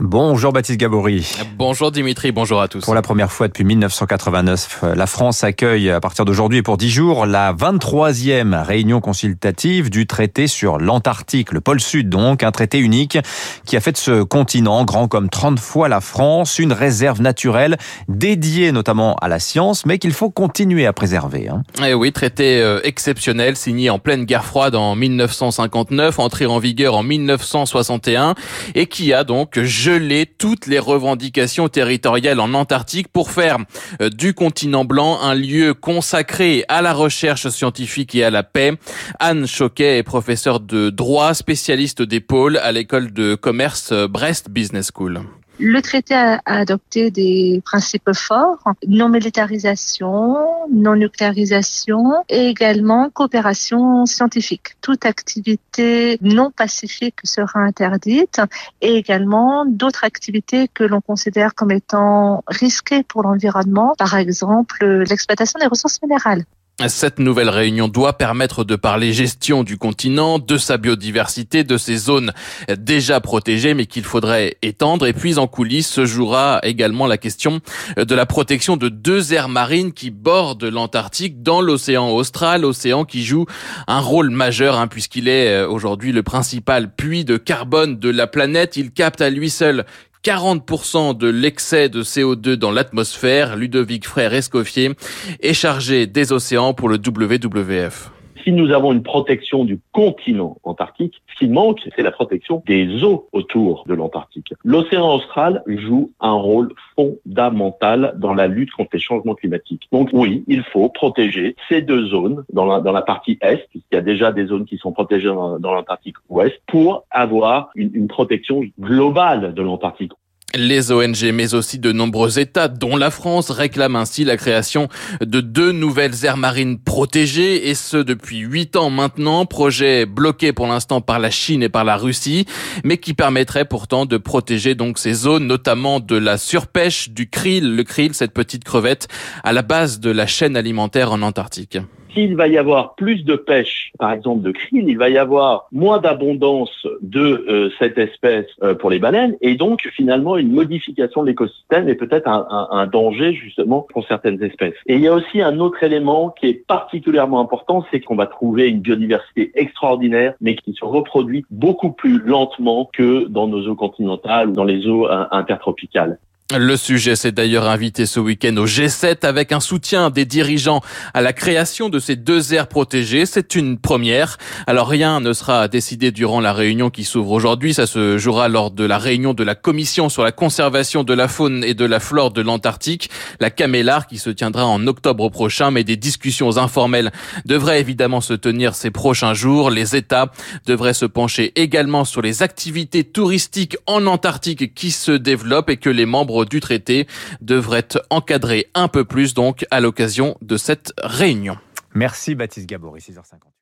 Bonjour Baptiste Gabory. Bonjour Dimitri, bonjour à tous. Pour la première fois depuis 1989, la France accueille à partir d'aujourd'hui et pour 10 jours la 23e réunion consultative du traité sur l'Antarctique, le pôle sud donc, un traité unique qui a fait de ce continent, grand comme 30 fois la France, une réserve naturelle dédiée notamment à la science, mais qu'il faut continuer à préserver. Hein. Et eh oui, traité euh, exceptionnel signé en pleine guerre froide en 1959, entré en vigueur en 1961 et qui a donc geler toutes les revendications territoriales en Antarctique pour faire euh, du continent blanc un lieu consacré à la recherche scientifique et à la paix. Anne Choquet est professeure de droit, spécialiste des pôles à l'école de commerce euh, Brest Business School. Le traité a, adopté des principes forts, non-militarisation, non-nucléarisation et également coopération scientifique. Toute activité non pacifique sera interdite et également d'autres activités que l'on considère comme étant risquées pour l'environnement, par exemple l'exploitation des ressources minérales. Cette nouvelle réunion doit permettre de parler gestion du continent, de sa biodiversité, de ses zones déjà protégées mais qu'il faudrait étendre. Et puis en coulisses se jouera également la question de la protection de deux aires marines qui bordent l'Antarctique dans l'océan austral, océan qui joue un rôle majeur hein, puisqu'il est euh, aujourd'hui le principal puits de carbone de la planète. Il capte à lui seul 40% de l'excès de CO2 dans l'atmosphère. Ludovic Frère Escoffier est chargé des océans pour le WWF si nous avons une protection du continent antarctique, ce qui manque, c'est la protection des eaux autour de l'Antarctique. L'océan austral joue un rôle fondamental dans la lutte contre les changements climatiques. Donc oui, il faut protéger ces deux zones dans la, dans la partie est, puisqu'il y a déjà des zones qui sont protégées dans, l'Antarctique ouest, pour avoir une, une protection globale de l'Antarctique. Les ONG, mais aussi de nombreux États, dont la France, réclament ainsi la création de deux nouvelles aires marines protégées, et ce depuis huit ans maintenant, projet bloqué pour l'instant par la Chine et par la Russie, mais qui permettrait pourtant de protéger donc ces zones, notamment de la surpêche du krill, le krill, cette petite crevette, à la base de la chaîne alimentaire en Antarctique. S'il va y avoir plus de pêche, par exemple de krill, il va y avoir moins d'abondance de euh, cette espèce euh, pour les baleines et donc finalement une modification de l'écosystème et peut-être un, un, danger justement pour certaines espèces. Et il y a aussi un autre élément qui est particulièrement important, c'est qu'on va trouver une biodiversité extraordinaire mais qui se reproduit beaucoup plus lentement que dans nos eaux continentales ou dans les eaux euh, intertropicales. Le sujet s'est d'ailleurs invité ce week-end au G7 avec un soutien des dirigeants à la création de ces deux aires protégées. C'est une première. Alors rien ne sera décidé durant la réunion qui s'ouvre aujourd'hui. Ça se jouera lors de la réunion de la Commission sur la conservation de la faune et de la flore de l'Antarctique, la Camélar, qui se tiendra en octobre prochain. Mais des discussions informelles devraient évidemment se tenir ces prochains jours. Les États devraient se pencher également sur les activités touristiques en Antarctique qui se développent et que les membres du traité devrait encadrer un peu plus donc à l'occasion de cette réunion. Merci Baptiste Gabory, 6h50.